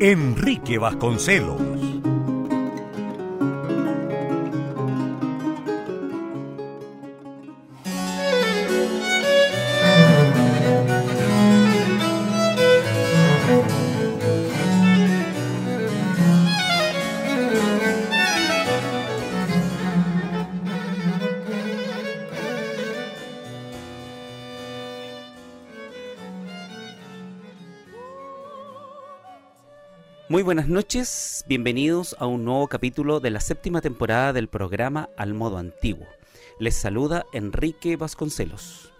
Enrique Vasconcelos. Muy buenas noches, bienvenidos a un nuevo capítulo de la séptima temporada del programa Al Modo Antiguo. Les saluda Enrique Vasconcelos.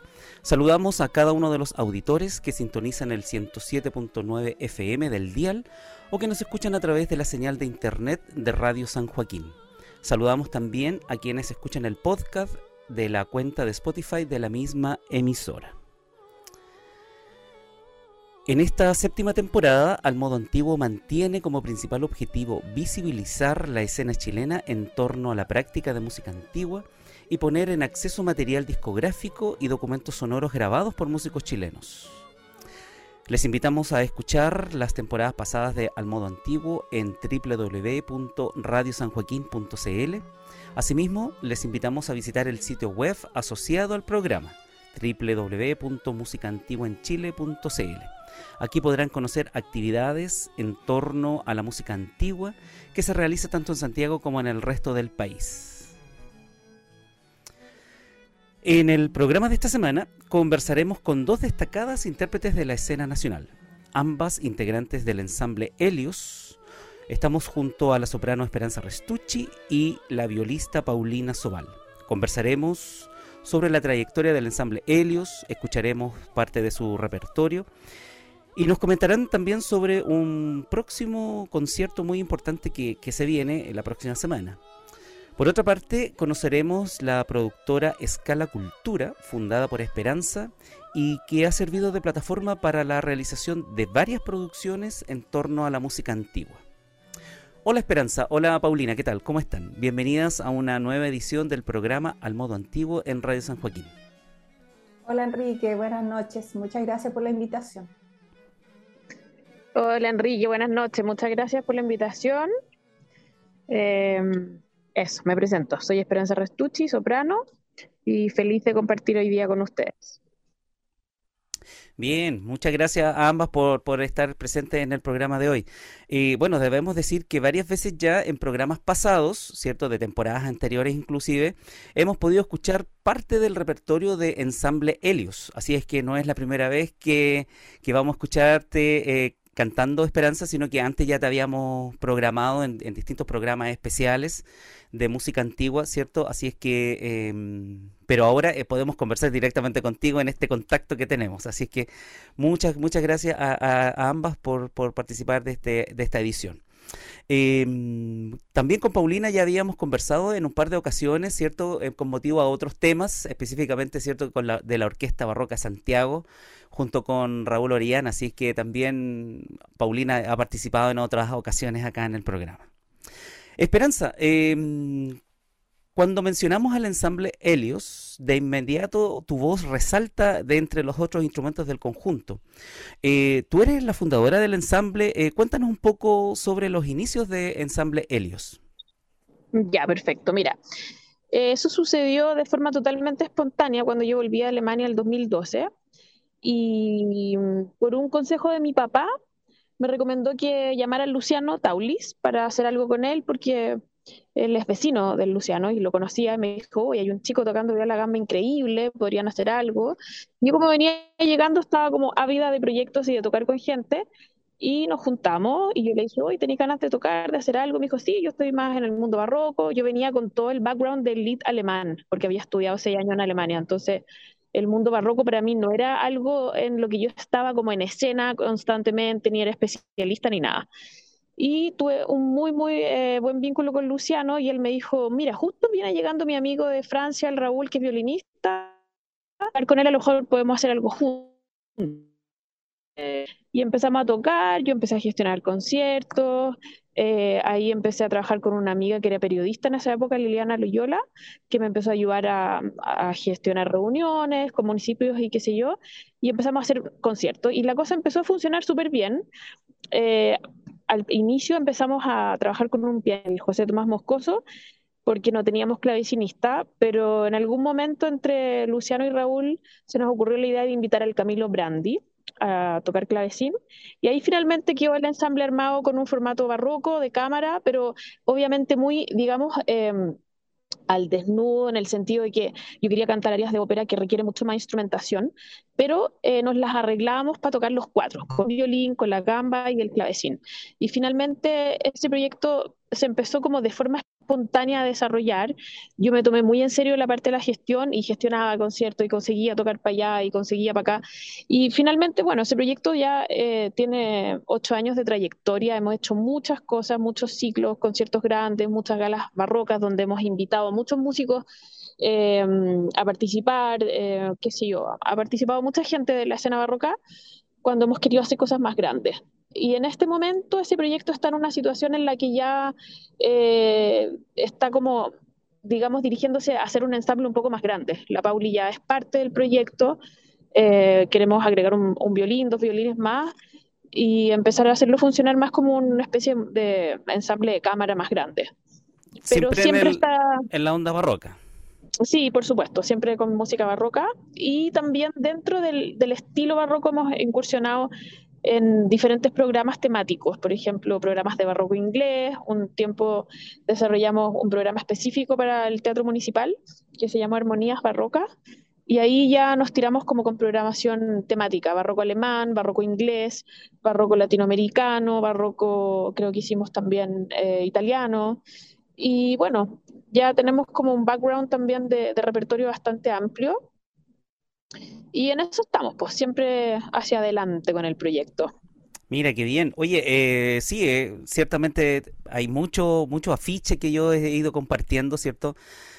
Saludamos a cada uno de los auditores que sintonizan el 107.9 FM del dial o que nos escuchan a través de la señal de internet de Radio San Joaquín. Saludamos también a quienes escuchan el podcast de la cuenta de Spotify de la misma emisora. En esta séptima temporada, Al Modo Antiguo mantiene como principal objetivo visibilizar la escena chilena en torno a la práctica de música antigua y poner en acceso material discográfico y documentos sonoros grabados por músicos chilenos. Les invitamos a escuchar las temporadas pasadas de Al Modo Antiguo en www.radiosanjoaquín.cl. Asimismo, les invitamos a visitar el sitio web asociado al programa www.musicaantiguaenchile.cl Aquí podrán conocer actividades en torno a la música antigua que se realiza tanto en Santiago como en el resto del país. En el programa de esta semana conversaremos con dos destacadas intérpretes de la escena nacional, ambas integrantes del ensamble Helios. Estamos junto a la soprano Esperanza Restucci y la violista Paulina Sobal. Conversaremos sobre la trayectoria del ensamble Helios, escucharemos parte de su repertorio y nos comentarán también sobre un próximo concierto muy importante que, se viene la próxima semana. Por otra parte, conoceremos la productora Escala Cultura, fundada por Esperanza y que ha servido de plataforma para la realización de varias producciones en torno a la música antigua. Hola Esperanza, hola Paulina, ¿qué tal? ¿Cómo están? Bienvenidas a una nueva edición del programa Al Modo Antiguo en Radio San Joaquín. Hola Enrique, buenas noches, muchas gracias por la invitación. Hola Enrique, buenas noches. Muchas gracias por la invitación. Em, eso, me presento. Soy Esperanza Restucci, soprano, y feliz de compartir hoy día con ustedes. Bien, muchas gracias a ambas por, por estar presentes en el programa de hoy. Y bueno, debemos decir que varias veces ya en programas pasados, ¿cierto? De temporadas anteriores inclusive, hemos podido escuchar parte del repertorio de Ensamble Helios. Así es que no es la primera vez que, que vamos a escucharte eh, cantando Esperanza, sino que antes ya te habíamos programado en, distintos programas especiales de música antigua, ¿cierto? Así es que, em, pero ahora eh, podemos conversar directamente contigo en este contacto que tenemos. Así es que muchas, muchas gracias a, ambas por, por participar de, este, de esta edición. Em, también con Paulina ya habíamos conversado en un par de ocasiones, ¿cierto? Eh, con motivo a otros temas, específicamente, ¿cierto? Con la, de la Orquesta Barroca Santiago, junto con Raúl Orellana, así que también Paulina ha participado en otras ocasiones acá en el programa. Esperanza, eh, cuando mencionamos al ensamble Helios, de inmediato tu voz resalta de entre los otros instrumentos del conjunto. Eh, tú eres la fundadora del ensamble. Eh, cuéntanos un poco sobre los inicios de ensamble Helios. Ya, perfecto. Mira, eso sucedió de forma totalmente espontánea cuando yo volví a Alemania en el 2012. Y por un consejo de mi papá, me recomendó que llamara a Luciano Taulis para hacer algo con él, porque él es vecino del Luciano y lo conocía y me dijo, oye, hay un chico tocando la gamba increíble, podrían hacer algo. Yo como venía llegando estaba como ávida de proyectos y de tocar con gente y nos juntamos y yo le dije, oye, ¿tenéis ganas de tocar, de hacer algo? Me dijo, sí, yo estoy más en el mundo barroco. Yo venía con todo el background del lead alemán, porque había estudiado seis años en Alemania. Entonces, el mundo barroco para mí no era algo en lo que yo estaba como en escena constantemente, ni era especialista ni nada. Y tuve un muy, muy eh, buen vínculo con Luciano y él me dijo, mira, justo viene llegando mi amigo de Francia, el Raúl, que es violinista, con él a lo mejor podemos hacer algo juntos. y empezamos a tocar, yo empecé a gestionar conciertos, eh, ahí empecé a trabajar con una amiga que era periodista en esa época, Liliana Loyola, que me empezó a ayudar a, gestionar reuniones con municipios y qué sé yo, y empezamos a hacer conciertos. Y la cosa empezó a funcionar súper bien. Eh, al inicio empezamos a trabajar con un pianista, José Tomás Moscoso, porque no teníamos clavecinista, pero en algún momento entre Luciano y Raúl se nos ocurrió la idea de invitar al Camilo Brandi a tocar clavecín, y ahí finalmente quedó el ensamble armado con un formato barroco de cámara, pero obviamente muy, digamos, em, al desnudo en el sentido de que yo quería cantar áreas de ópera que requiere mucho más instrumentación, pero eh, nos las arreglábamos para tocar los cuatro, con violín, con la gamba y el clavecín. Y finalmente ese proyecto se empezó como de forma espontánea a desarrollar. Yo me tomé muy en serio la parte de la gestión y gestionaba conciertos y conseguía tocar para allá y conseguía para acá. Y finalmente, bueno, ese proyecto ya eh, tiene ocho años de trayectoria. Hemos hecho muchas cosas, muchos ciclos, conciertos grandes, muchas galas barrocas donde hemos invitado a muchos músicos eh, a participar, eh, qué sé yo, ha participado mucha gente de la escena barroca cuando hemos querido hacer cosas más grandes. Y en este momento ese proyecto está en una situación en la que ya eh, está como, digamos, dirigiéndose a hacer un ensamble un poco más grande. La Pauli ya es parte del proyecto, eh, queremos agregar un, violín, dos violines más y empezar a hacerlo funcionar más como una especie de ensamble de cámara más grande. Pero siempre, está... En la onda barroca. Sí, por supuesto, siempre con música barroca y también dentro del, del, estilo barroco hemos incursionado en diferentes programas temáticos, por ejemplo, programas de barroco inglés, un tiempo desarrollamos un programa específico para el teatro municipal que se llamó Armonías Barrocas, y ahí ya nos tiramos como con programación temática, barroco alemán, barroco inglés, barroco latinoamericano, barroco creo que hicimos también eh, italiano, y bueno, ya tenemos como un background también de repertorio bastante amplio y en eso estamos, pues siempre hacia adelante con el proyecto. Mira, qué bien. Oye, eh, sí, eh, ciertamente hay mucho, mucho afiche que yo he ido compartiendo, ¿cierto?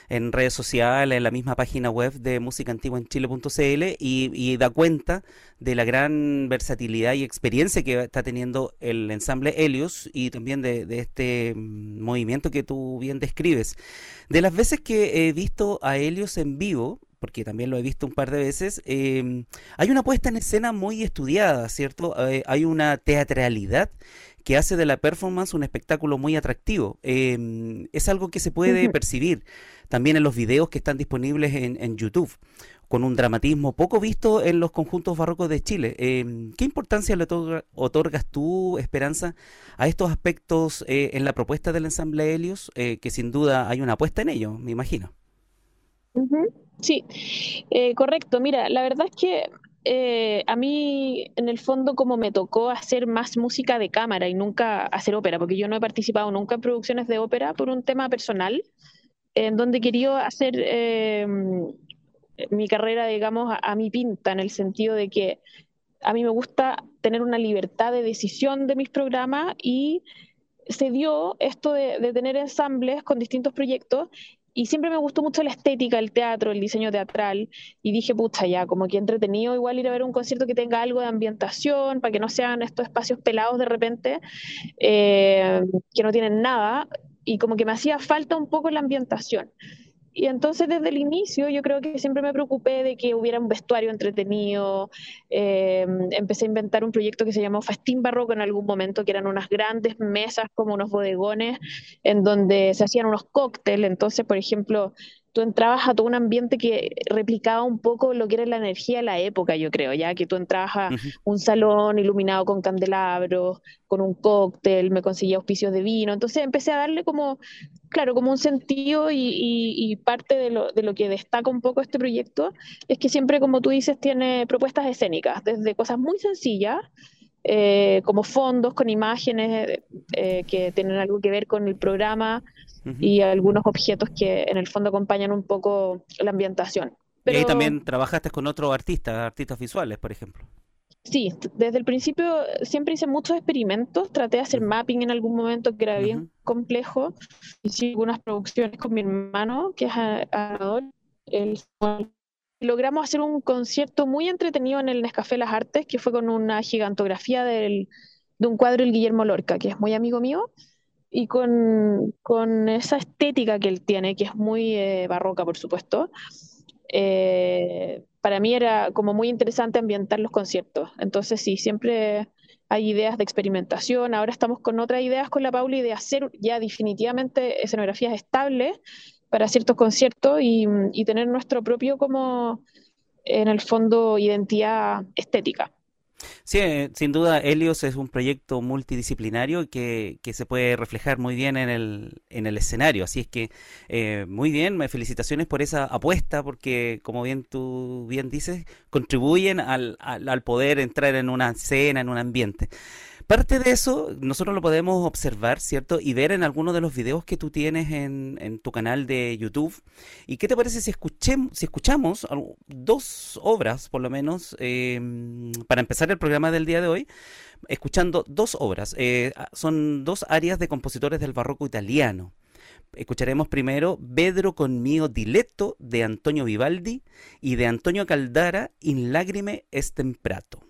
En redes sociales, en la misma página web de música antigua en chile.cl y, y da cuenta de la gran versatilidad y experiencia que está teniendo el ensamble Helios y también de, este movimiento que tú bien describes. De las veces que he visto a Helios en vivo, porque también lo he visto un par de veces, em, hay una puesta en escena muy estudiada, ¿cierto? Eh, hay una teatralidad que hace de la performance un espectáculo muy atractivo. Em, es algo que se puede percibir también en los videos que están disponibles en, YouTube, con un dramatismo poco visto en los conjuntos barrocos de Chile. Em, ¿Qué importancia le otorgas tú, Esperanza, a estos aspectos eh, en la propuesta del ensamble Helios, eh, que sin duda hay una apuesta en ello, me imagino? Sí, eh, correcto. Mira, la verdad es que eh, a mí, en el fondo, como me tocó hacer más música de cámara y nunca hacer ópera, porque yo no he participado nunca en producciones de ópera por un tema personal, en donde quería hacer eh, mi carrera, digamos, a, mi pinta, en el sentido de que a mí me gusta tener una libertad de decisión de mis programas y se dio esto de, de, tener ensambles con distintos proyectos y siempre me gustó mucho la estética, el teatro, el diseño teatral, y dije, pucha, ya, como que entretenido igual ir a ver un concierto que tenga algo de ambientación, para que no sean estos espacios pelados de repente, eh, que no tienen nada, y como que me hacía falta un poco la ambientación. Y entonces desde el inicio yo creo que siempre me preocupé de que hubiera un vestuario entretenido. Eh, empecé a inventar un proyecto que se llamó Festín Barroco en algún momento, que eran unas grandes mesas como unos bodegones en donde se hacían unos cócteles. Entonces, por ejemplo, tú entrabas a todo un ambiente que replicaba un poco lo que era la energía de la época, yo creo, ya que tú entrabas a un salón iluminado con candelabros, con un cóctel, me conseguía auspicios de vino, entonces empecé a darle como, claro, como un sentido y, parte de lo, de lo, que destaca un poco este proyecto es que siempre, como tú dices, tiene propuestas escénicas, desde cosas muy sencillas, eh, como fondos con imágenes eh, que tienen algo que ver con el programa, y algunos objetos que en el fondo acompañan un poco la ambientación. Y ahí también trabajaste con otros artistas, artistas visuales, por ejemplo. Sí, desde el principio siempre hice muchos experimentos, traté de hacer mapping en algún momento que era bien complejo, hice algunas producciones con mi hermano, que es adorador, el logramos hacer un concierto muy entretenido en el Nescafé Las Artes, que fue con una gigantografía del, de un cuadro del Guillermo Lorca, que es muy amigo mío, y con, con esa estética que él tiene, que es muy eh, barroca, por supuesto. Eh, para mí era como muy interesante ambientar los conciertos. Entonces sí, siempre hay ideas de experimentación. Ahora estamos con otras ideas con la Pauli de hacer ya definitivamente escenografías estables para ciertos conciertos y, tener nuestro propio como en el fondo identidad estética. Sí, eh, sin duda Helios es un proyecto multidisciplinario que, que se puede reflejar muy bien en el, en el escenario. Así es que eh, muy bien, felicitaciones por esa apuesta porque como bien tú bien dices, contribuyen al, al, al poder entrar en una escena, en un ambiente. Parte de eso nosotros lo podemos observar, ¿cierto? Y ver en algunos de los videos que tú tienes en, tu canal de YouTube. ¿Y qué te parece si, escuchemos, si escuchamos dos obras, por lo menos, eh, para empezar el programa del día de hoy? Escuchando dos obras. Eh, son dos áreas de compositores del barroco italiano. Escucharemos primero Vedro con mio diletto de Antonio Vivaldi y de Antonio Caldara In lagrime estemprato.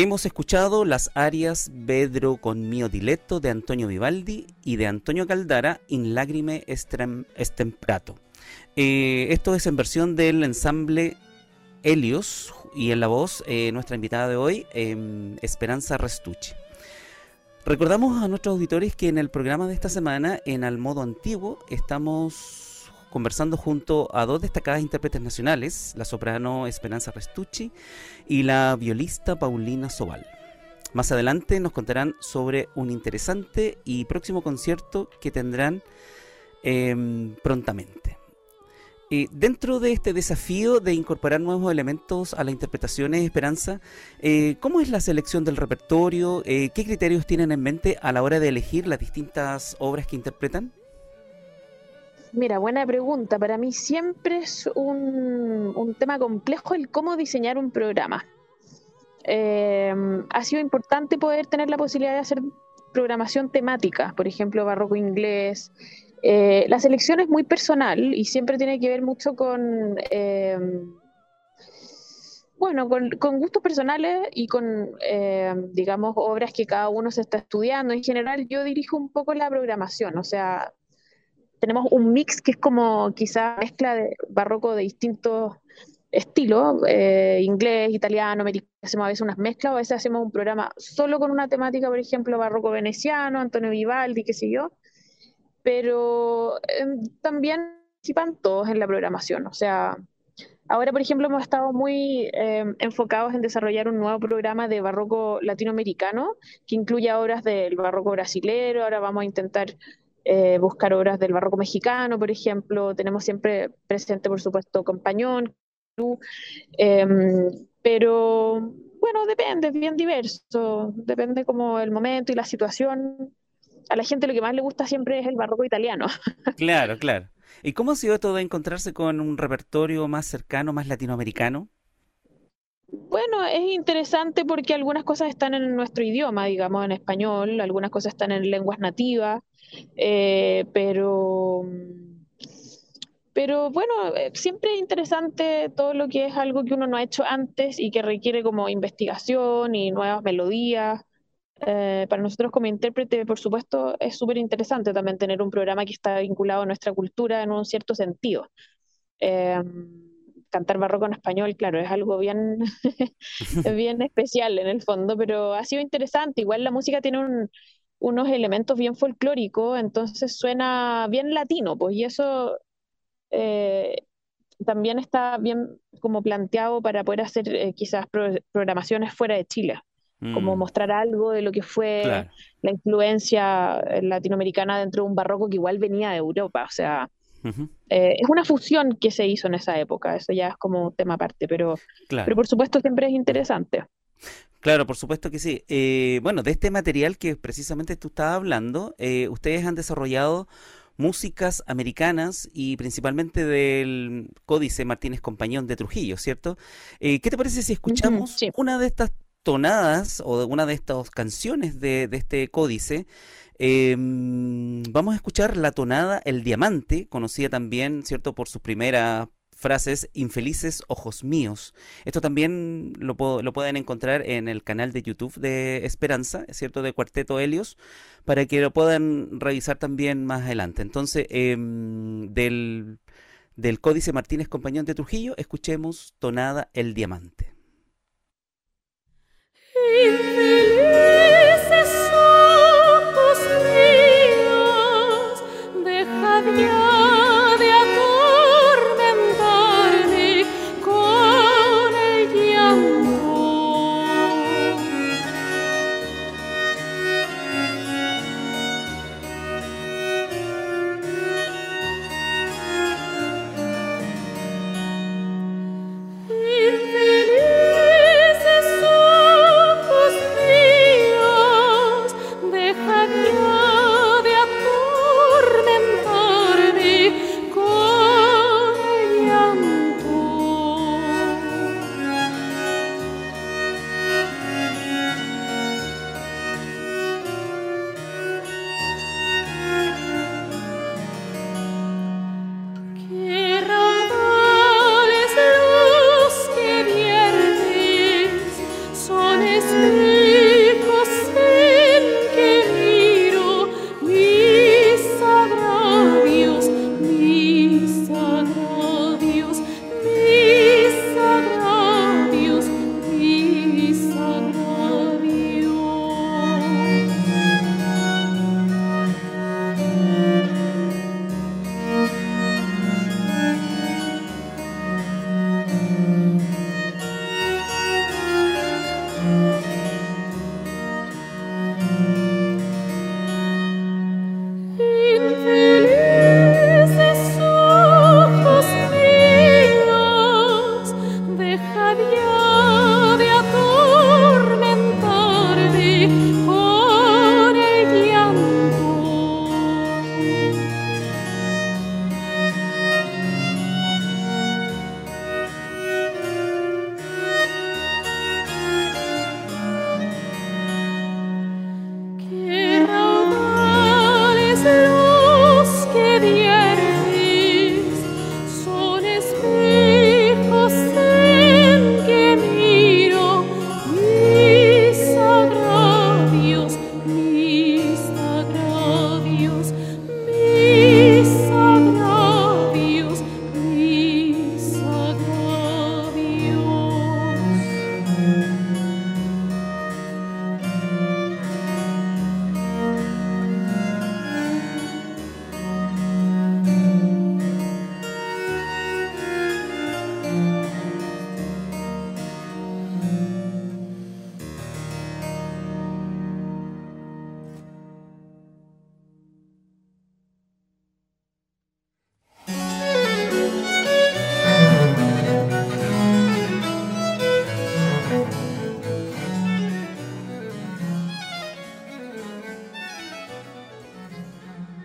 Hemos escuchado las arias Vedro con mio diletto de Antonio Vivaldi y de Antonio Caldara in lagrime estemprato. Eh, esto es en versión del ensamble Helios y en la voz eh, nuestra invitada de hoy, em, Esperanza Restucci. Recordamos a nuestros auditores que en el programa de esta semana, en Al Modo Antiguo, estamos conversando junto a dos destacadas intérpretes nacionales, la soprano Esperanza Restucci y la violista Paulina Sobal. Más adelante nos contarán sobre un interesante y próximo concierto que tendrán em, prontamente. dentro de este desafío de incorporar nuevos elementos a las interpretaciones, Esperanza, eh, ¿cómo es la selección del repertorio? Eh, ¿Qué criterios tienen en mente a la hora de elegir las distintas obras que interpretan? Mira, buena pregunta. Para mí siempre es un, tema complejo el cómo diseñar un programa. Em, ha sido importante poder tener la posibilidad de hacer programación temática, por ejemplo, barroco inglés. Eh, la selección es muy personal y siempre tiene que ver mucho con, em, bueno, con, con, gustos personales y con, em, digamos, obras que cada uno se está estudiando. En general, yo dirijo un poco la programación, o sea, tenemos un mix que es como quizá mezcla de barroco de distintos estilos, eh, inglés, italiano, americano, hacemos a veces unas mezclas, o a veces hacemos un programa solo con una temática, por ejemplo, barroco veneciano, Antonio Vivaldi, qué sé yo, pero em, también participan todos en la programación, o sea, ahora, por ejemplo, hemos estado muy em, enfocados en desarrollar un nuevo programa de barroco latinoamericano que incluye obras del barroco brasilero, ahora vamos a intentar eh, buscar obras del barroco mexicano, por ejemplo. Tenemos siempre presente, por supuesto, Compañón, em, pero bueno, depende, es bien diverso, depende como el momento y la situación. A la gente lo que más le gusta siempre es el barroco italiano. Claro, claro. ¿Y cómo ha sido esto de encontrarse con un repertorio más cercano, más latinoamericano? Bueno, es interesante porque algunas cosas están en nuestro idioma, digamos, en español, algunas cosas están en lenguas nativas, eh, pero, pero bueno, eh, siempre es interesante todo lo que es algo que uno no ha hecho antes y que requiere como investigación y nuevas melodías. Eh, para nosotros como intérprete, por supuesto, es súper interesante también tener un programa que está vinculado a nuestra cultura en un cierto sentido. cantar barroco en español, claro, es algo bien, bien especial en el fondo, pero ha sido interesante. Igual la música tiene un, unos elementos bien folclóricos, entonces suena bien latino, pues, y eso eh, también está bien como planteado para poder hacer eh, quizás programaciones fuera de Chile, como mm. mostrar algo de lo que fue la influencia eh, latinoamericana dentro de un barroco que igual venía de Europa, o sea, es una fusión que se hizo en esa época, eso ya es como un tema aparte, pero, pero por supuesto siempre es interesante. Claro, por supuesto que sí. Eh, bueno, de este material que precisamente tú estabas hablando, eh, ustedes han desarrollado músicas americanas y principalmente del Códice Martínez Compañón de Trujillo, ¿cierto? Eh, ¿Qué te parece si escuchamos una de estas tonadas o una de estas canciones de, de este códice? Em, vamos a escuchar la tonada El Diamante, conocida también, ¿cierto?, por su primera frases infelices ojos míos. Esto también lo, lo, pueden encontrar en el canal de YouTube de Esperanza, es cierto, de Cuarteto Helios, para que lo puedan revisar también más adelante. Entonces, em, del, del Códice Martínez Compañón de Trujillo, escuchemos Tonada el Diamante. infeliz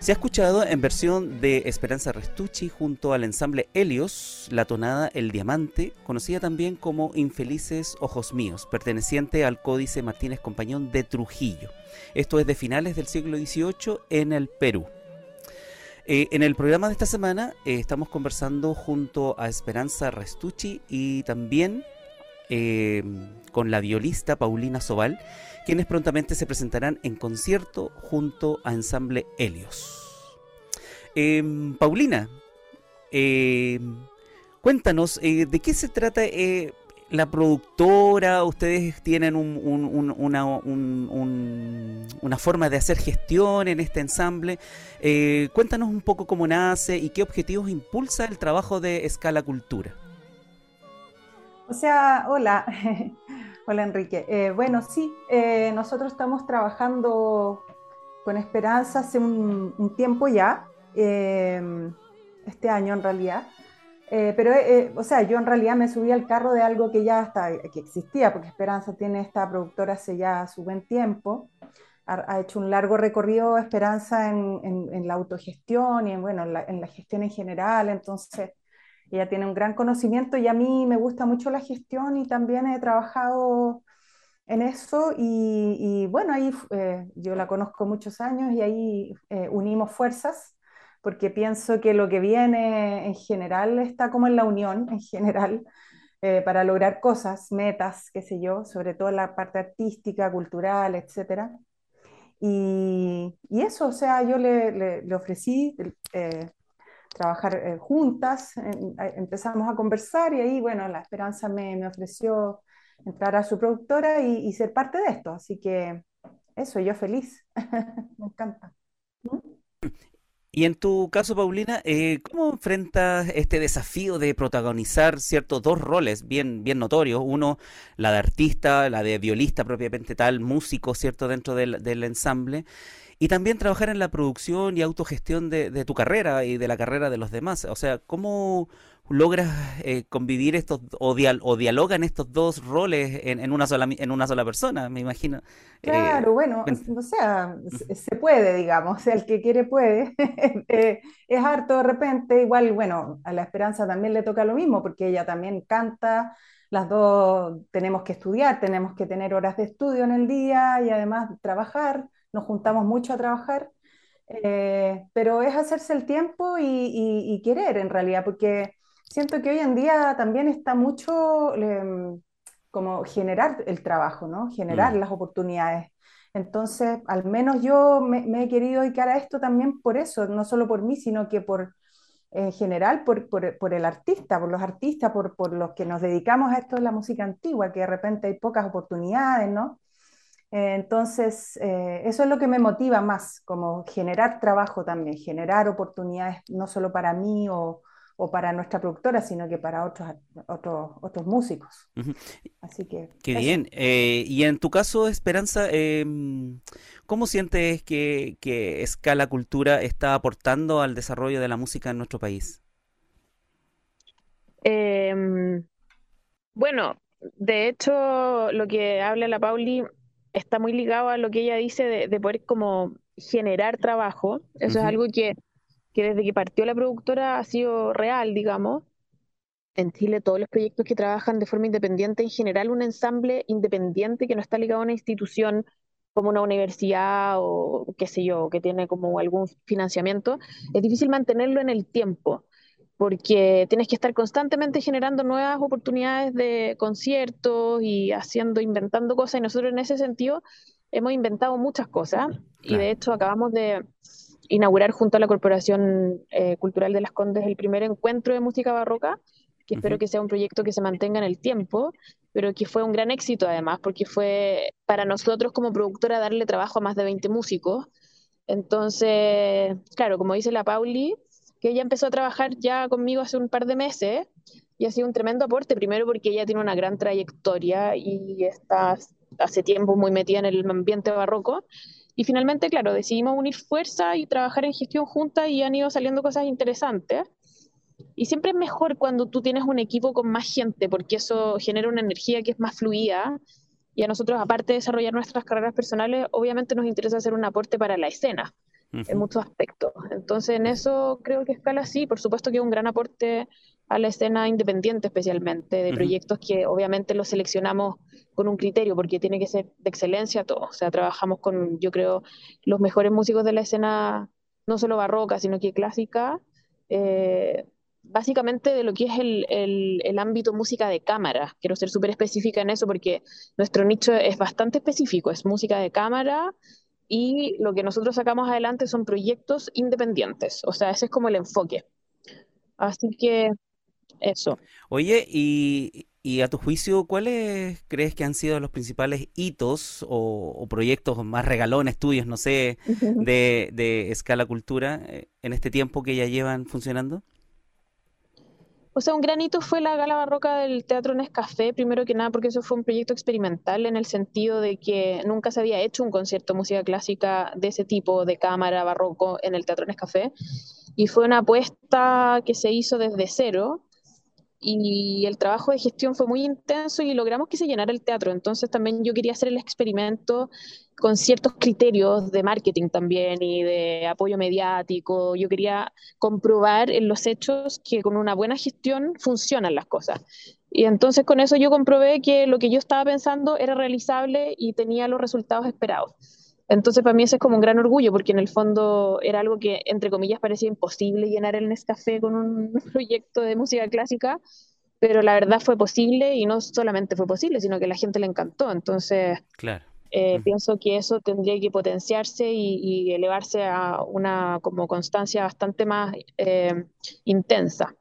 Se ha escuchado en versión de Esperanza Restucci junto al ensamble Helios la tonada El Diamante, conocida también como Infelices Ojos Míos, perteneciente al Códice Martínez Compañón de Trujillo. Esto es de finales del siglo XVIII en el Perú. Eh, en el programa de esta semana eh, estamos conversando junto a Esperanza Restucci y también eh, con la violista Paulina Sobal quienes prontamente se presentarán en concierto junto a Ensamble Helios. Em, Paulina, em, cuéntanos, eh, ¿de qué se trata eh, la productora? ¿Ustedes tienen una, una, forma de hacer gestión en este ensamble? Eh, cuéntanos un poco cómo nace y qué objetivos impulsa el trabajo de Escala Cultura. O sea, hola. Hola Enrique. Eh, bueno, sí, eh, nosotros estamos trabajando con Esperanza hace un, tiempo ya, em, este año en realidad. Eh, pero, o sea, yo en realidad me subí al carro de algo que ya está, que existía, porque Esperanza tiene esta productora hace ya su buen tiempo. Ha, hecho un largo recorrido Esperanza en, la autogestión y en, bueno, en la gestión en general. Entonces, ella tiene un gran conocimiento y a mí me gusta mucho la gestión y también he trabajado en eso y, bueno, ahí eh, yo la conozco muchos años y ahí eh, unimos fuerzas porque pienso que lo que viene en general está como en la unión en general eh, para lograr cosas, metas, qué sé yo, sobre todo la parte artística, cultural, etc. Y, eso, o sea, yo le, le ofrecí trabajar eh, juntas, empezamos a conversar y ahí, bueno, la Esperanza me, me ofreció entrar a su productora y, ser parte de esto, así que eso, yo feliz, me encanta. Y en tu caso, Paulina, eh, ¿cómo enfrentas este desafío de protagonizar ciertos dos roles bien, bien notorios? Uno, la de artista, la de violista propiamente tal, músico, ¿cierto?, dentro del, del ensamble y también trabajar en la producción y autogestión de, tu carrera y de la carrera de los demás. O sea, ¿cómo logras eh, convivir estos o, o, dialogan estos dos roles en, una sola en una sola persona? Me imagino. Eh, claro, bueno, o sea, se puede, digamos, o sea, el que quiere puede. Eh, es harto de repente, igual, bueno, a la Esperanza también le toca lo mismo, porque ella también canta, las dos tenemos que estudiar, tenemos que tener horas de estudio en el día y además trabajar nos juntamos mucho a trabajar, eh, pero es hacerse el tiempo y, querer en realidad, porque siento que hoy en día también está mucho, como generar el trabajo, ¿no? Generar mm. las oportunidades. Entonces, al menos yo me, he querido dedicar a esto también por eso, no solo por mí, sino que por, en general, por, por, el artista, por los artistas, por, por los que nos dedicamos a esto de la música antigua, que de repente hay pocas oportunidades, ¿no? Entonces, eh, eso es lo que me motiva más, como generar trabajo también, generar oportunidades no solo para mí o, o para nuestra productora, sino que para otros, otros, otros músicos. Así que... Qué bien. Eh, y en tu caso, Esperanza, em, ¿cómo sientes que, que Escala Cultura está aportando al desarrollo de la música en nuestro país? Em, bueno, de hecho, lo que habla la Pauli está muy ligado a lo que ella dice de, poder como generar trabajo. Eso es algo que que desde que partió la productora ha sido real, digamos. En Chile todos los proyectos que trabajan de forma independiente, en general un ensamble independiente que no está ligado a una institución como una universidad o qué sé yo, que tiene como algún financiamiento, es difícil mantenerlo en el tiempo, porque tienes que estar constantemente generando nuevas oportunidades de conciertos y haciendo, inventando cosas, y nosotros en ese sentido hemos inventado muchas cosas, y de hecho acabamos de inaugurar junto a la Corporación eh, Cultural de las Condes el primer encuentro de música barroca, que espero que sea un proyecto que se mantenga en el tiempo, pero que fue un gran éxito además, porque fue para nosotros como productora darle trabajo a más de 20 músicos. Entonces, claro, como dice la Pauli, que ella empezó a trabajar ya conmigo hace un par de meses y ha sido un tremendo aporte, primero porque ella tiene una gran trayectoria y está hace tiempo muy metida en el ambiente barroco, y finalmente, claro, decidimos unir fuerza y trabajar en gestión junta y han ido saliendo cosas interesantes. Y siempre es mejor cuando tú tienes un equipo con más gente, porque eso genera una energía que es más fluida. Y a nosotros, aparte de desarrollar nuestras carreras personales, obviamente nos interesa hacer un aporte para la escena en muchos aspectos. Entonces, en eso creo que Escala sí, por supuesto que es un gran aporte a la escena independiente especialmente, de proyectos que obviamente los seleccionamos con un criterio, porque tiene que ser de excelencia todo. O sea, trabajamos con, yo creo, los mejores músicos de la escena, no solo barroca, sino que clásica, eh, básicamente de lo que es el, el, ámbito música de cámara. Quiero ser súper específica en eso porque nuestro nicho es bastante específico, es música de cámara y lo que nosotros sacamos adelante son proyectos independientes. O sea, ese es como el enfoque. Así que eso. Oye, y, a tu juicio, ¿cuáles crees que han sido los principales hitos o, proyectos más regalones tuyos, no sé, de, de Escala Cultura eh, en este tiempo que ya llevan funcionando? O sea, un gran hito fue la gala barroca del Teatro Nescafé, primero que nada porque eso fue un proyecto experimental en el sentido de que nunca se había hecho un concierto de música clásica de ese tipo, de cámara barroco, en el Teatro Nescafé. Y fue una apuesta que se hizo desde cero y el trabajo de gestión fue muy intenso y logramos que se llenara el teatro. Entonces también yo quería hacer el experimento con ciertos criterios de marketing también y de apoyo mediático. Yo quería comprobar en los hechos que con una buena gestión funcionan las cosas. Y entonces con eso yo comprobé que lo que yo estaba pensando era realizable y tenía los resultados esperados. Entonces, para mí eso es como un gran orgullo, porque en el fondo era algo que, entre comillas, parecía imposible llenar el Nescafé con un proyecto de música clásica, pero la verdad fue posible y no solamente fue posible, sino que a la gente le encantó. Entonces, claro. Eh, pienso que eso tendría que potenciarse y, elevarse a una como constancia bastante más eh, intensa.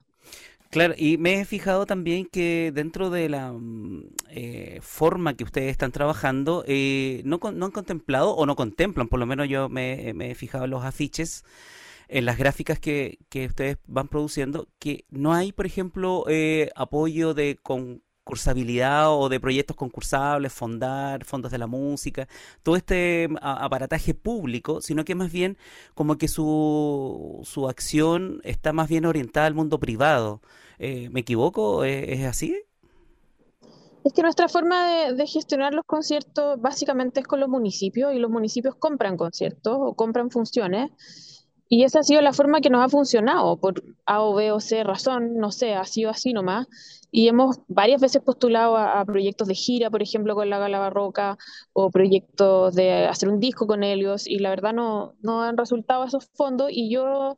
Claro, y me he fijado también que dentro de la mm, eh, forma que ustedes están trabajando, eh, no, no, han contemplado o no contemplan, por lo menos yo me, he fijado en los afiches, en las gráficas que, que ustedes van produciendo, que no hay, por ejemplo, eh, apoyo de concursabilidad o de proyectos concursables, fondar, fondos de la música, todo este mm, aparataje público, sino que más bien como que su acción está más bien orientada al mundo privado. Eh, ¿Me equivoco? ¿Es, así? Es que nuestra forma de, gestionar los conciertos básicamente es con los municipios y los municipios compran conciertos o compran funciones. Y esa ha sido la forma que nos ha funcionado, por A o B o C razón, no sé, ha sido así nomás. Y hemos varias veces postulado a, proyectos de gira, por ejemplo, con la Gala Barroca, o proyectos de hacer un disco con Helios, y la verdad no, no han resultado esos fondos. Y yo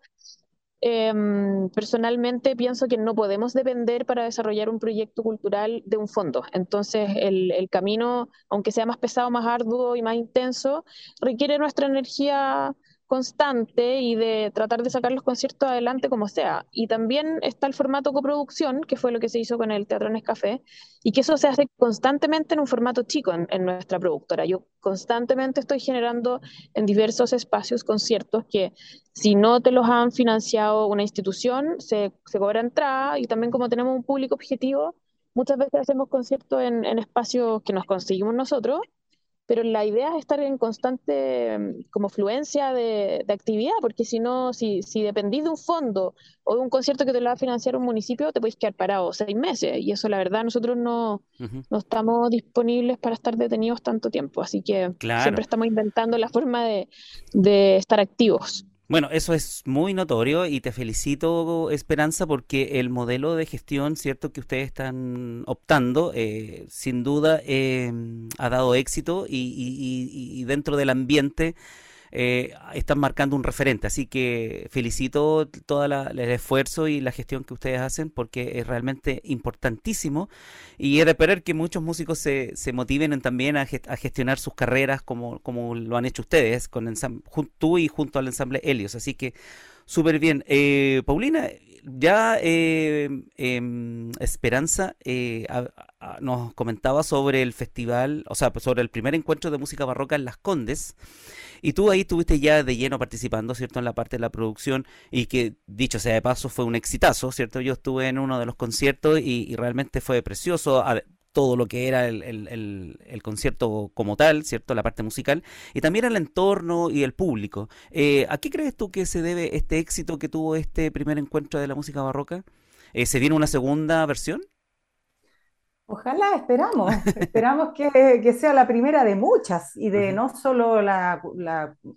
Em, personalmente pienso que no podemos depender para desarrollar un proyecto cultural de un fondo. Entonces, el, el, camino, aunque sea más pesado, más arduo y más intenso, requiere nuestra energía constante y de tratar de sacar los conciertos adelante como sea. Y también está el formato coproducción, que fue lo que se hizo con el Teatro Nescafé, y que eso se hace constantemente en un formato chico en, nuestra productora. Yo constantemente estoy generando en diversos espacios conciertos que si no te los han financiado una institución, se, se cobra entrada y también como tenemos un público objetivo, muchas veces hacemos conciertos en, en espacios que nos conseguimos nosotros pero la idea es estar en constante mm, como fluencia de, actividad, porque si no, si, si dependís de un fondo o de un concierto que te lo va a financiar un municipio, te puedes quedar parado seis meses, y eso la verdad nosotros no, no estamos disponibles para estar detenidos tanto tiempo, así que siempre estamos inventando la forma de, de estar activos. Bueno, eso es muy notorio y te felicito, Esperanza, porque el modelo de gestión, cierto, que ustedes están optando, eh, sin duda eh, ha dado éxito y, y, y dentro del ambiente eh, están marcando un referente. Así que felicito todo el esfuerzo y la gestión que ustedes hacen porque es realmente importantísimo y es de esperar que muchos músicos se, se motiven también a, gestionar sus carreras como, como lo han hecho ustedes, con tú y junto al ensamble Helios. Así que súper bien. Eh, Paulina, ya eh, em, Esperanza eh, nos comentaba sobre el festival, o sea, sobre el primer encuentro de música barroca en Las Condes. Y tú ahí estuviste ya de lleno participando, ¿cierto? En la parte de la producción y que, dicho sea de paso, fue un exitazo, ¿cierto? Yo estuve en uno de los conciertos y, realmente fue precioso todo lo que era el, el, concierto como tal, ¿cierto? La parte musical, y también el entorno y el público. Eh, ¿A qué crees tú que se debe este éxito que tuvo este primer encuentro de la música barroca? Eh, ¿Se viene una segunda versión? Ojalá, esperamos, esperamos que, sea la primera de muchas y de no solo la,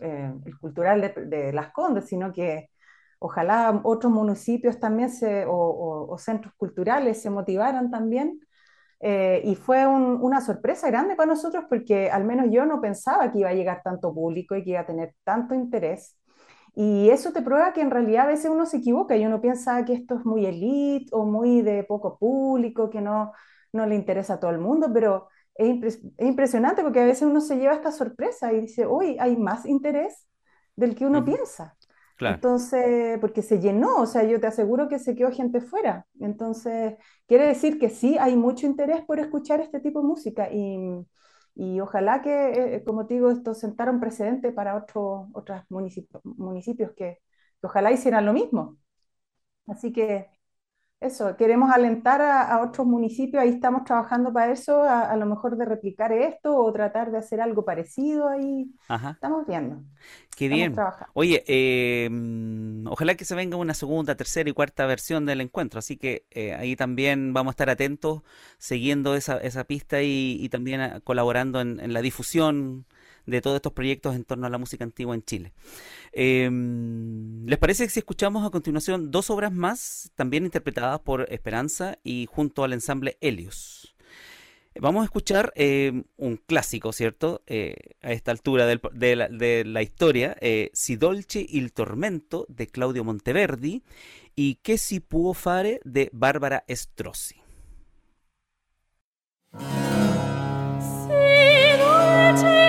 eh, el cultural de, Las Condes, sino que ojalá otros municipios también se, o, centros culturales se motivaran también. Eh, y fue una sorpresa grande para nosotros porque al menos yo no pensaba que iba a llegar tanto público y que iba a tener tanto interés. Y eso te prueba que en realidad a veces uno se equivoca y uno piensa que esto es muy elite o muy de poco público, que no, no le interesa a todo el mundo, pero es, impresionante porque a veces uno se lleva esta sorpresa y dice, uy, hay más interés del que uno piensa. Entonces, porque se llenó, o sea, yo te aseguro que se quedó gente fuera. Entonces, quiere decir que sí hay mucho interés por escuchar este tipo de música y, y ojalá que, eh, como te digo, esto sentara un precedente para otros otros municipios que, que, ojalá hicieran lo mismo. Así que eso, queremos alentar a, otros municipios, ahí estamos trabajando para eso, a, lo mejor de replicar esto o tratar de hacer algo parecido ahí. Estamos viendo. Qué bien. Oye, eh, ojalá que se venga una segunda, tercera y cuarta versión del encuentro, así que eh, ahí también vamos a estar atentos, siguiendo esa, esa pista y, también colaborando en la difusión de todos estos proyectos en torno a la música antigua en Chile. Em, ¿Les parece que si escuchamos a continuación dos obras más, también interpretadas por Esperanza y junto al ensamble Helios? Vamos a escuchar em, un clásico, ¿cierto? Eh, a esta altura de, la, historia, eh, Si dolce il tormento de Claudio Monteverdi y Que si può fare de Bárbara Strozzi. Si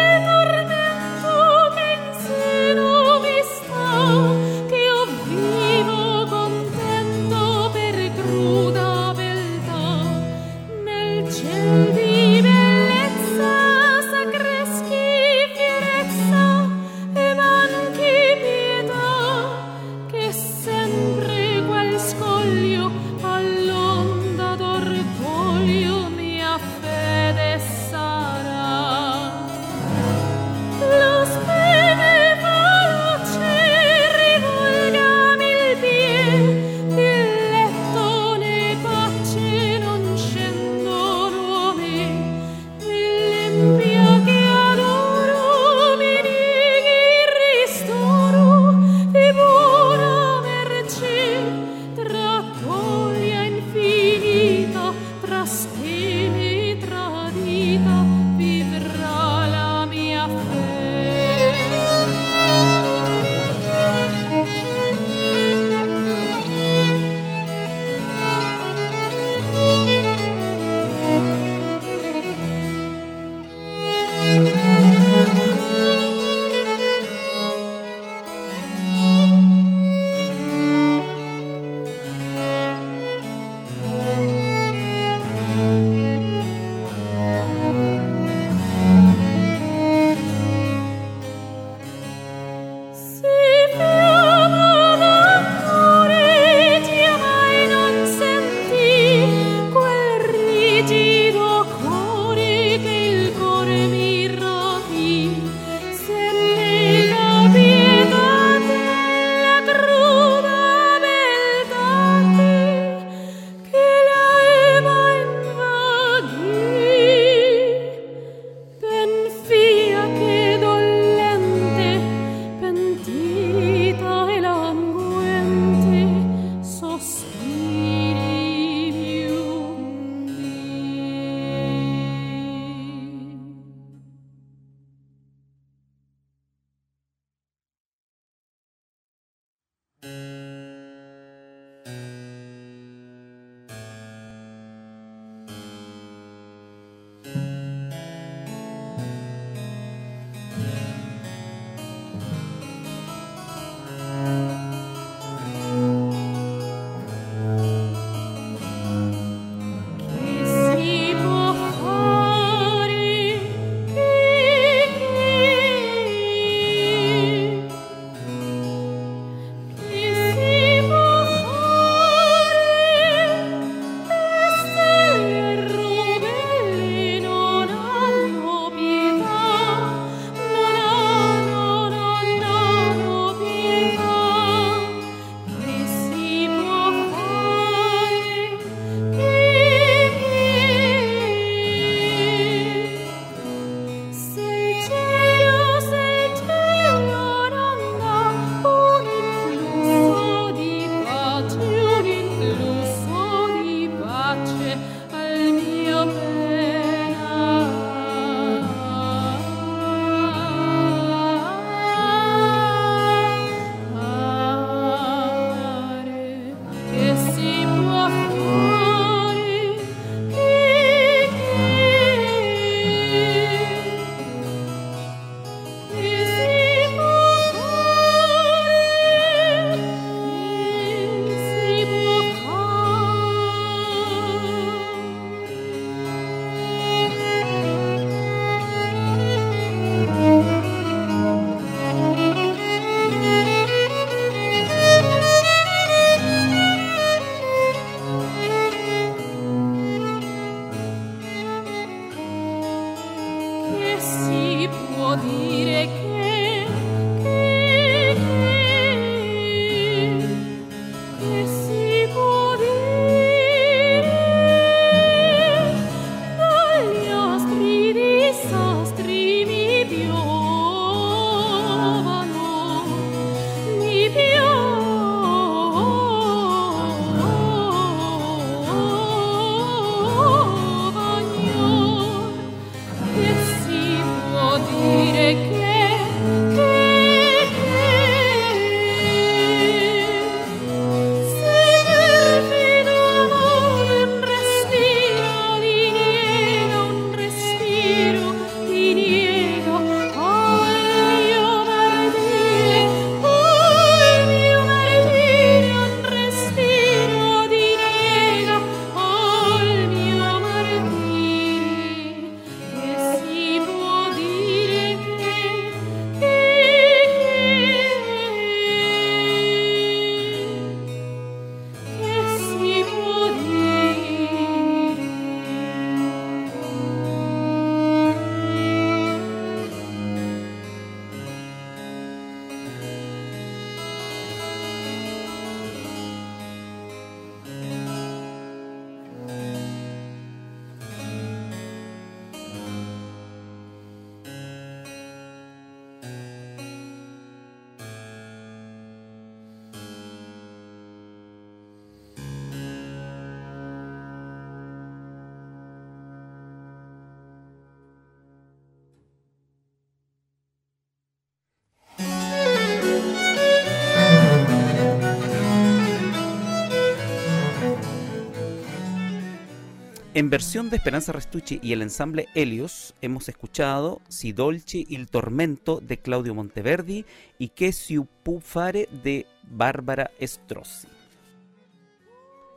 En versión de Esperanza Restucci y el ensamble Helios hemos escuchado Si Dolce il Tormento de Claudio Monteverdi y Que si fare de Bárbara Strozzi.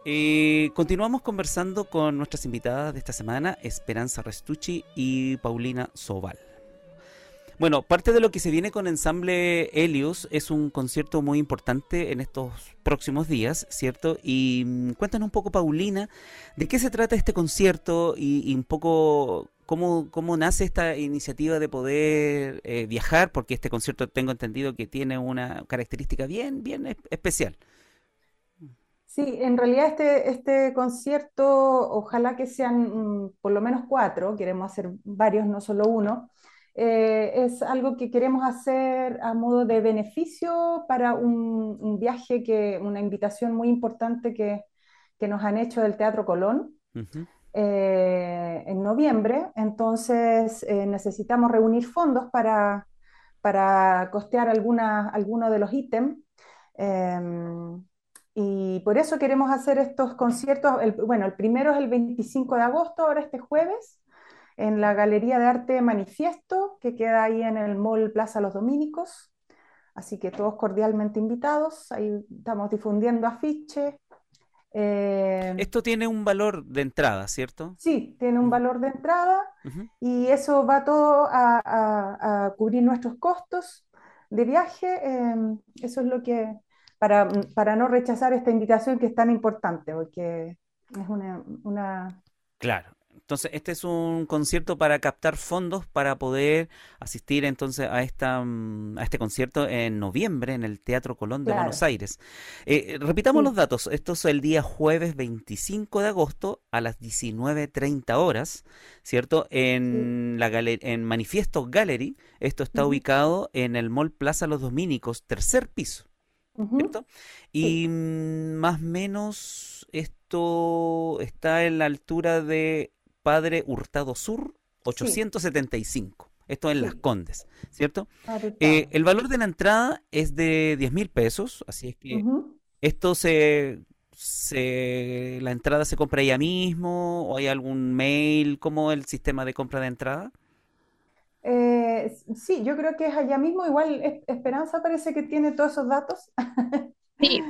Eh, continuamos conversando con nuestras invitadas de esta semana, Esperanza Restucci y Paulina Sobal. Bueno, parte de lo que se viene con Ensamble Helios es un concierto muy importante en estos próximos días, ¿cierto? Y mm, cuéntanos un poco, Paulina, de qué se trata este concierto y, un poco cómo, cómo, nace esta iniciativa de poder eh, viajar, porque este concierto tengo entendido que tiene una característica bien, bien especial. Sí, en realidad este, este concierto, ojalá que sean mm, por lo menos cuatro, queremos hacer varios, no solo uno. Eh, es algo que queremos hacer a modo de beneficio para un, viaje, que, una invitación muy importante que, que, nos han hecho del Teatro Colón eh, en noviembre. Entonces eh, necesitamos reunir fondos para, para costear algunos de los ítems. Em, y por eso queremos hacer estos conciertos. bueno, el primero es el 25 de agosto, ahora este jueves, en la Galería de Arte Manifiesto, que queda ahí en el Mall Plaza Los Dominicos. Así que todos cordialmente invitados. Ahí estamos difundiendo afiches. Eh, Esto tiene un valor de entrada, ¿cierto? Sí, tiene un valor de entrada y eso va todo a, cubrir nuestros costos de viaje. Em, eso es lo que, para, para, no rechazar esta invitación que es tan importante, porque es una... una... Claro, entonces, este es un concierto para captar fondos para poder asistir entonces a esta mm, a este concierto en noviembre en el Teatro Colón de Buenos Aires. Eh, repitamos los datos. Esto es el día jueves 25 de agosto a las 19.30 horas, ¿cierto? En la en Manifiesto Gallery. Esto está ubicado en el Mall Plaza Los Dominicos, tercer piso. ¿Cierto? Y mm, más o menos esto está en la altura de Padre Hurtado Sur, 875. Esto en Las Condes, ¿cierto? Eh, el valor de la entrada es de 10 mil pesos, así es que esto se, se, la entrada se compra ella mismo o hay algún mail, ¿cómo el sistema de compra de entrada? Eh, sí, yo creo que es allá mismo. Igual Esperanza parece que tiene todos esos datos. Sí,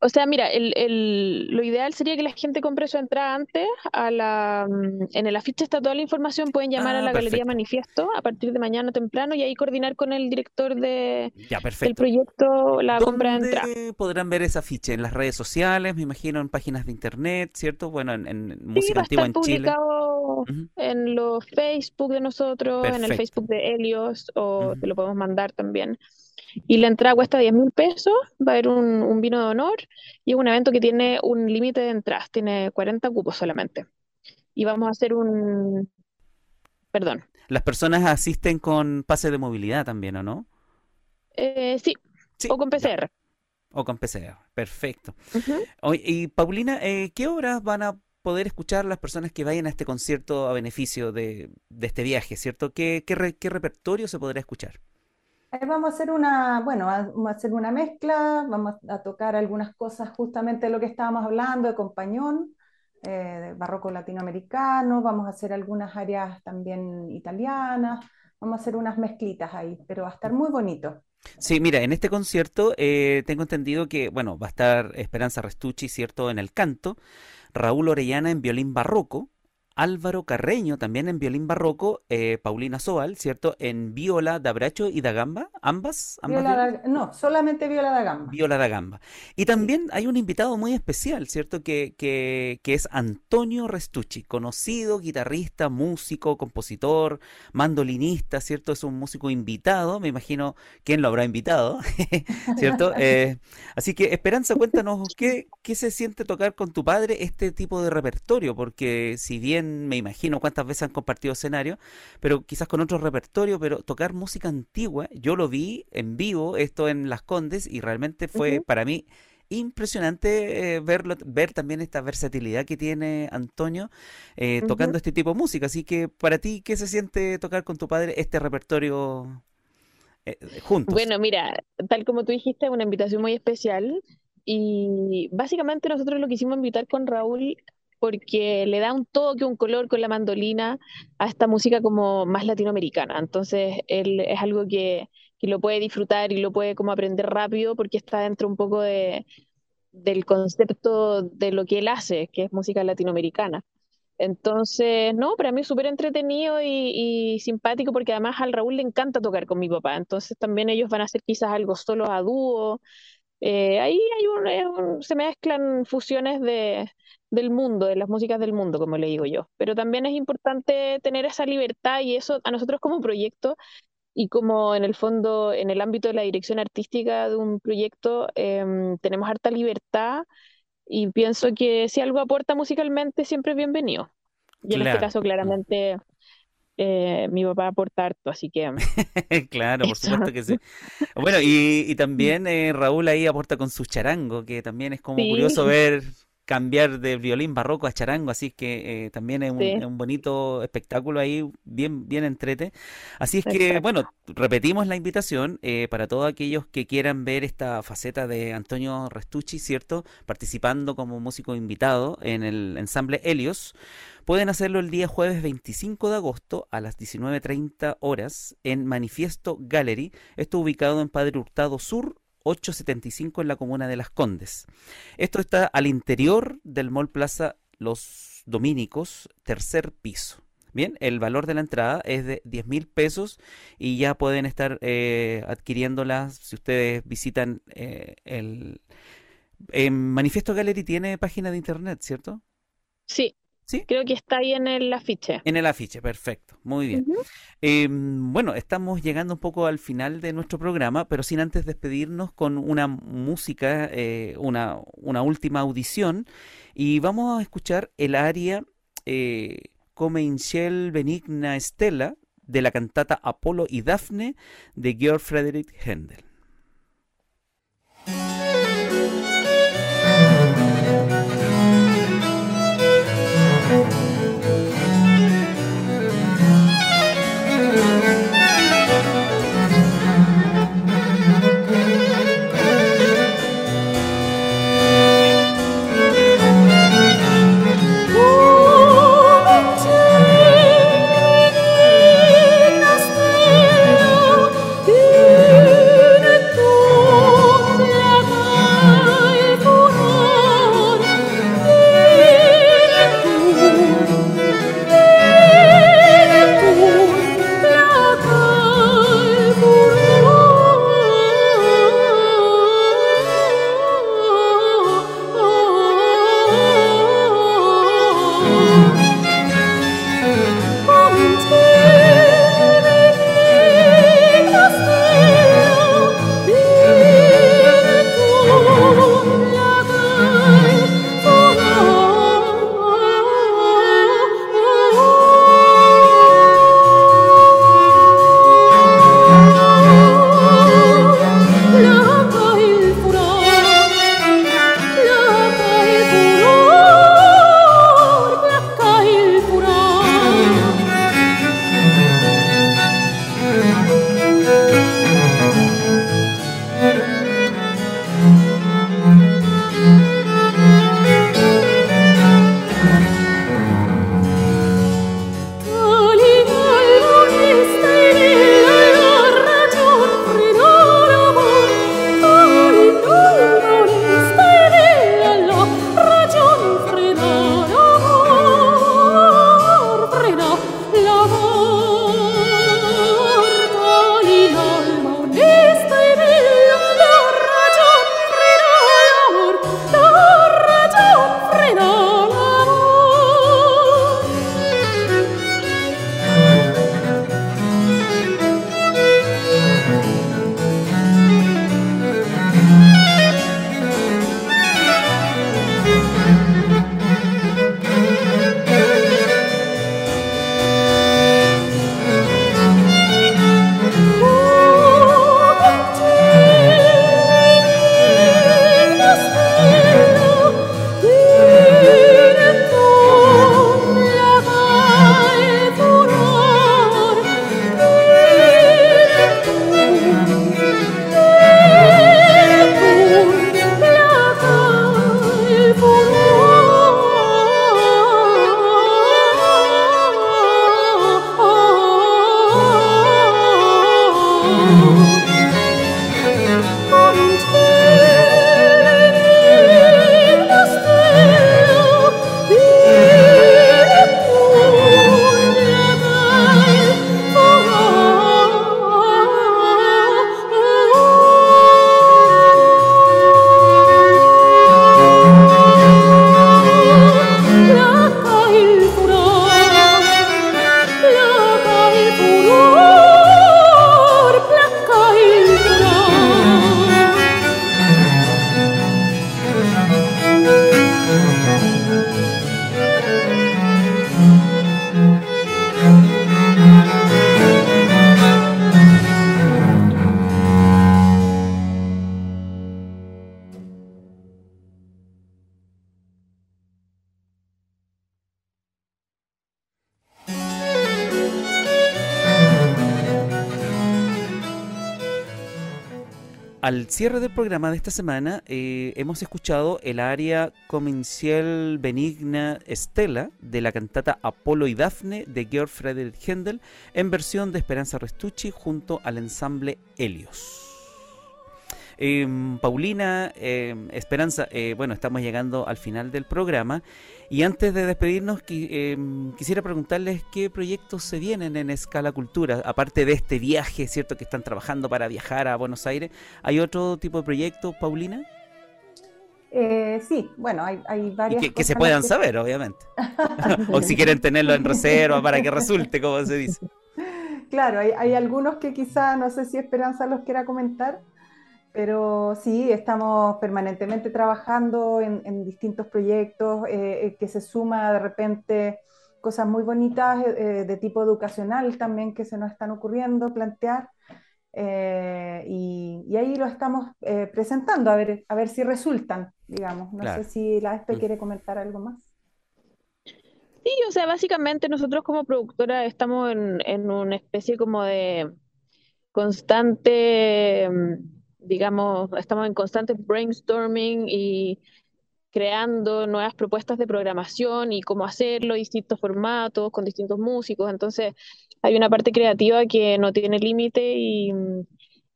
o sea, mira, el, lo ideal sería que la gente compre su entrada antes. A la, mm, en el afiche está toda la información, pueden llamar a ah, la Galería Manifiesto a partir de mañana temprano y ahí coordinar con el director de, del proyecto la compra de entrada. podrán ver ese afiche? ¿En las redes sociales? Me imagino en páginas de internet, ¿cierto? Bueno, en, Música Antigua en Chile. en los Facebook de nosotros, en el Facebook de Helios, o te lo podemos mandar también. Y la entrada cuesta 10 mil pesos, va a haber un, vino de honor y es un evento que tiene un límite de entradas, tiene 40 cupos solamente. Y vamos a hacer un... Perdón. Las personas asisten con pase de movilidad también, ¿o no? Eh, sí. o con PCR. O con PCR, perfecto. y Paulina, eh, ¿qué obras van a poder escuchar las personas que vayan a este concierto a beneficio de, este viaje, ¿cierto? ¿Qué, qué repertorio se podrá escuchar? Vamos a hacer una, bueno, vamos a hacer una mezcla, vamos a tocar algunas cosas justamente lo que estábamos hablando, de compañón, eh, de barroco latinoamericano, vamos a hacer algunas áreas también italianas, vamos a hacer unas mezclitas ahí, pero va a estar muy bonito. Sí, mira, en este concierto eh, tengo entendido que, bueno, va a estar Esperanza Restucci, ¿cierto?, en el canto, Raúl Orellana en violín barroco, Álvaro Carreño, también en violín barroco, eh, Paulina Soal, ¿cierto? En viola da bracho y da gamba, ambas. no, solamente viola da gamba. Viola da gamba. Y también hay un invitado muy especial, ¿cierto? Que, que, que es Antonio Restucci, conocido guitarrista, músico, compositor, mandolinista, ¿cierto? Es un músico invitado, me imagino quién lo habrá invitado, ¿cierto? Eh, así que Esperanza, cuéntanos, ¿qué, ¿qué se siente tocar con tu padre este tipo de repertorio? Porque si bien me imagino cuántas veces han compartido escenario, pero quizás con otro repertorio, pero tocar música antigua, yo lo vi en vivo, esto en Las Condes, y realmente fue para mí impresionante eh, verlo, ver también esta versatilidad que tiene Antonio eh, tocando este tipo de música. Así que para ti, ¿qué se siente tocar con tu padre este repertorio eh, juntos? Bueno, mira, tal como tú dijiste, una invitación muy especial. Y básicamente nosotros lo quisimos invitar con Raúl porque le da un toque, un color con la mandolina a esta música como más latinoamericana. Entonces, él es algo que, lo puede disfrutar y lo puede como aprender rápido porque está dentro un poco de, del concepto de lo que él hace, que es música latinoamericana. Entonces, no, para mí es súper entretenido y, simpático porque además al Raúl le encanta tocar con mi papá. Entonces también ellos van a hacer quizás algo solo a dúo. Eh, ahí hay un, se mezclan fusiones de, del mundo, de las músicas del mundo, como le digo yo. Pero también es importante tener esa libertad y eso a nosotros como proyecto y como en el fondo, en el ámbito de la dirección artística de un proyecto, em, tenemos harta libertad y pienso que si algo aporta musicalmente, siempre es bienvenido. Y en este caso, claramente, eh, mi papá aporta harto, así que... claro, por supuesto que sí. Bueno, y, también eh, Raúl ahí aporta con su charango, que también es como curioso ver cambiar de violín barroco a charango, así que eh, también es un, bonito espectáculo ahí, bien, bien entrete. Así es que, bueno, repetimos la invitación eh, para todos aquellos que quieran ver esta faceta de Antonio Restucci, ¿cierto? Participando como músico invitado en el ensamble Helios. Pueden hacerlo el día jueves 25 de agosto a las 19.30 horas en Manifiesto Gallery. Esto ubicado en Padre Hurtado Sur, 875 en la comuna de Las Condes. Esto está al interior del Mall Plaza Los Dominicos, tercer piso. Bien, el valor de la entrada es de 10 mil pesos y ya pueden estar eh, adquiriéndolas si ustedes visitan eh, el... Manifiesto Gallery tiene página de internet, ¿cierto? Sí, ¿Sí? Creo que está ahí en el afiche. En el afiche, perfecto. Muy bien. Em, bueno, estamos llegando un poco al final de nuestro programa, pero sin antes despedirnos con una música, eh, una, una, última audición. Y vamos a escuchar el aria eh, Come Inchel Benigna Estela de la cantata Apolo y Dafne de Georg Friedrich Händel. Programa de esta semana eh, hemos escuchado el aria Comencial Benigna Estela de la cantata Apolo y Dafne de Georg Friedrich Händel en versión de Esperanza Restucci junto al ensamble Helios. Em, Paulina, em, Esperanza, eh, bueno, estamos llegando al final del programa y antes de despedirnos em, quisiera preguntarles qué proyectos se vienen en Escala Cultura, aparte de este viaje, ¿cierto? Que están trabajando para viajar a Buenos Aires. ¿Hay otro tipo de proyectos, Paulina? Eh, sí, bueno, hay, hay varias. que, se puedan saber, obviamente. o si quieren tenerlo en reserva para que resulte, como se dice. Claro, hay, hay algunos que quizá, no sé si Esperanza los quiera comentar. Pero sí, estamos permanentemente trabajando en, distintos proyectos eh, eh, que se suma de repente cosas muy bonitas eh, de tipo educacional también que se nos están ocurriendo plantear. y, ahí lo estamos presentando a ver, a ver si resultan, digamos. No sé si la ESPE mm. quiere comentar algo más. Sí, o sea, básicamente nosotros como productora estamos en, en una especie como de constante mm, digamos, estamos en constante brainstorming y creando nuevas propuestas de programación y cómo hacerlo, distintos formatos, con distintos músicos. Entonces, hay una parte creativa que no tiene límite y,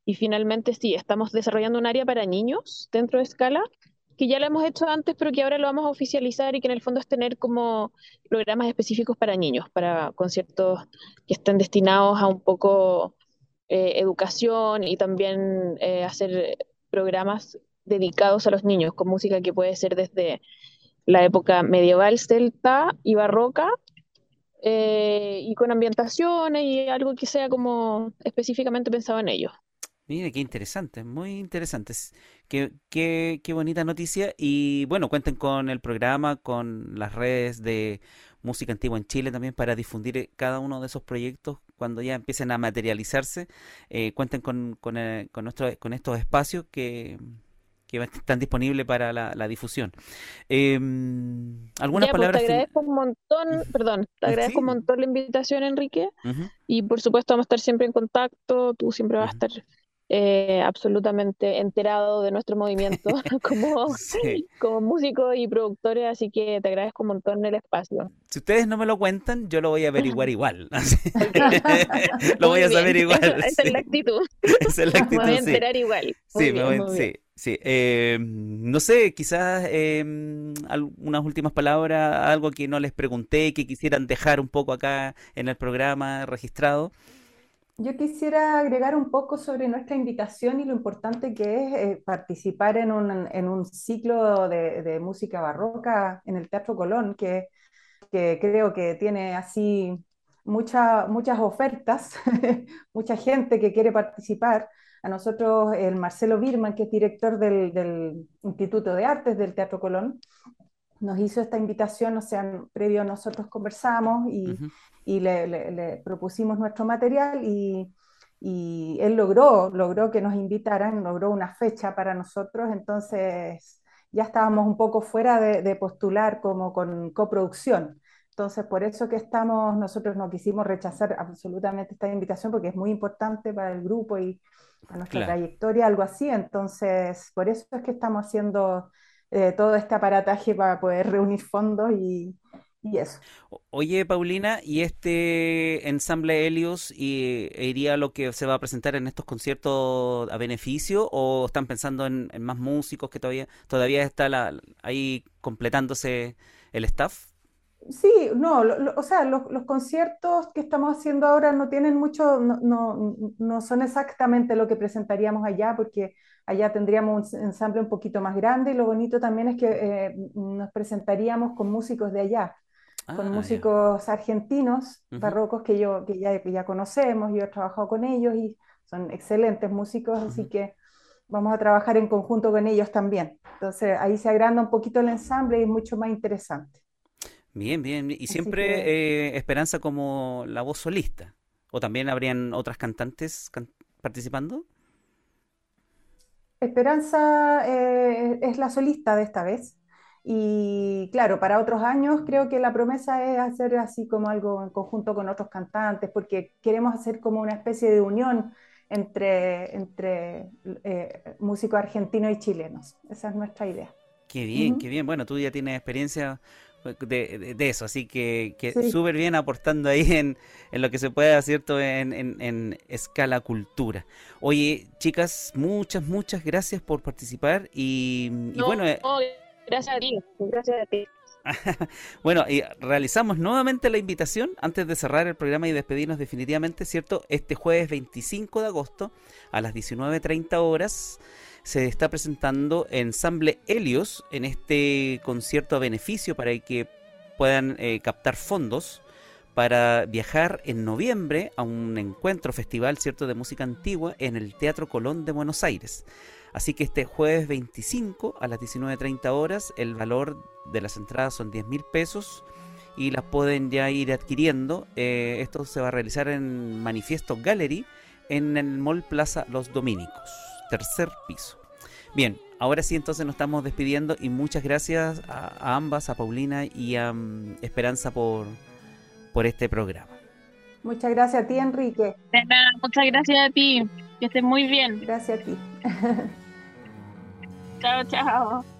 y, finalmente sí, estamos desarrollando un área para niños dentro de Scala, que ya lo hemos hecho antes, pero que ahora lo vamos a oficializar y que en el fondo es tener como programas específicos para niños, para conciertos que estén destinados a un poco eh, educación y también eh, hacer programas dedicados a los niños con música que puede ser desde la época medieval celta y barroca eh, y con ambientaciones y algo que sea como específicamente pensado en ellos. Mire, qué interesante, muy interesante. Qué, qué, qué bonita noticia. Y bueno, cuenten con el programa, con las redes de música antigua en Chile también para difundir cada uno de esos proyectos cuando ya empiecen a materializarse, eh, cuenten con, con, eh, con, nuestro, con estos espacios que, que están disponibles para la, difusión. Eh, ¿Algunas pues, palabras? te agradezco un montón, perdón, te agradezco un montón la invitación, Enrique, y por supuesto vamos a estar siempre en contacto, tú siempre vas a estar eh, absolutamente enterado de nuestro movimiento como, como músicos y productores, así que te agradezco un montón el espacio. Si ustedes no me lo cuentan, yo lo voy a averiguar igual. lo voy a saber igual. Esa es la actitud. Esa es la actitud. Me voy a enterar igual. sí, me voy, sí. Sí, eh, no sé, quizás eh, unas últimas palabras, algo que no les pregunté, que quisieran dejar un poco acá en el programa registrado. Yo quisiera agregar un poco sobre nuestra invitación y lo importante que es eh, participar en un, en un ciclo de, de, música barroca en el Teatro Colón, que, que creo que tiene así mucha, muchas ofertas, mucha gente que quiere participar. A nosotros, el Marcelo Birman, que es director del, del Instituto de Artes del Teatro Colón, nos hizo esta invitación, o sea, previo nosotros conversamos y, y le, propusimos nuestro material y, y, él logró, logró que nos invitaran, logró una fecha para nosotros, entonces ya estábamos un poco fuera de, postular como con coproducción. Entonces, por eso que estamos, nosotros no quisimos rechazar absolutamente esta invitación porque es muy importante para el grupo y para nuestra trayectoria, algo así. Entonces, por eso es que estamos haciendo eh, todo este aparataje para poder reunir fondos y, y eso. Oye, Paulina, ¿y este ensamble Helios y, e iría a lo que se va a presentar en estos conciertos a beneficio o están pensando en, más músicos que todavía todavía está la, ahí completándose el staff? Sí, no, o sea, los, conciertos que estamos haciendo ahora no tienen mucho, no, no, no, son exactamente lo que presentaríamos allá, porque allá tendríamos un ensamble un poquito más grande y lo bonito también es que eh, nos presentaríamos con músicos de allá con ah, músicos argentinos, barrocos que, yo, que, ya, ya conocemos, yo he trabajado con ellos y son excelentes músicos, así que vamos a trabajar en conjunto con ellos también. Entonces ahí se agranda un poquito el ensamble y es mucho más interesante. Bien, bien. ¿Y siempre eh, Esperanza como la voz solista? ¿O también habrían otras cantantes participando? Esperanza eh, es la solista de esta vez. Y claro, para otros años creo que la promesa es hacer así como algo en conjunto con otros cantantes, porque queremos hacer como una especie de unión entre, entre eh, músicos argentinos y chilenos. Esa es nuestra idea. Qué bien, qué bien. Bueno, tú ya tienes experiencia de, eso, así que, súper bien aportando ahí en, en, lo que se puede, ¿cierto?, en, en, escala cultura. Oye, chicas, muchas, muchas gracias por participar y, bueno... Eh, gracias a ti, gracias a ti. bueno, y realizamos nuevamente la invitación antes de cerrar el programa y despedirnos definitivamente, ¿cierto? Este jueves 25 de agosto a las 19.30 horas se está presentando Ensamble Helios en este concierto a beneficio para que puedan eh, captar fondos para viajar en noviembre a un encuentro festival cierto de música antigua en el Teatro Colón de Buenos Aires. Así que este jueves 25 a las 19.30 horas el valor de las entradas son 10 mil pesos y las pueden ya ir adquiriendo. Eh, esto se va a realizar en Manifiesto Gallery en el Mall Plaza Los Dominicos, tercer piso. Bien, ahora sí entonces nos estamos despidiendo y muchas gracias a, ambas, a Paulina y a mm, Esperanza por, por este programa. Muchas gracias a ti, Enrique. De nada, muchas gracias a ti. Que estés muy bien. Gracias a ti. Tahu.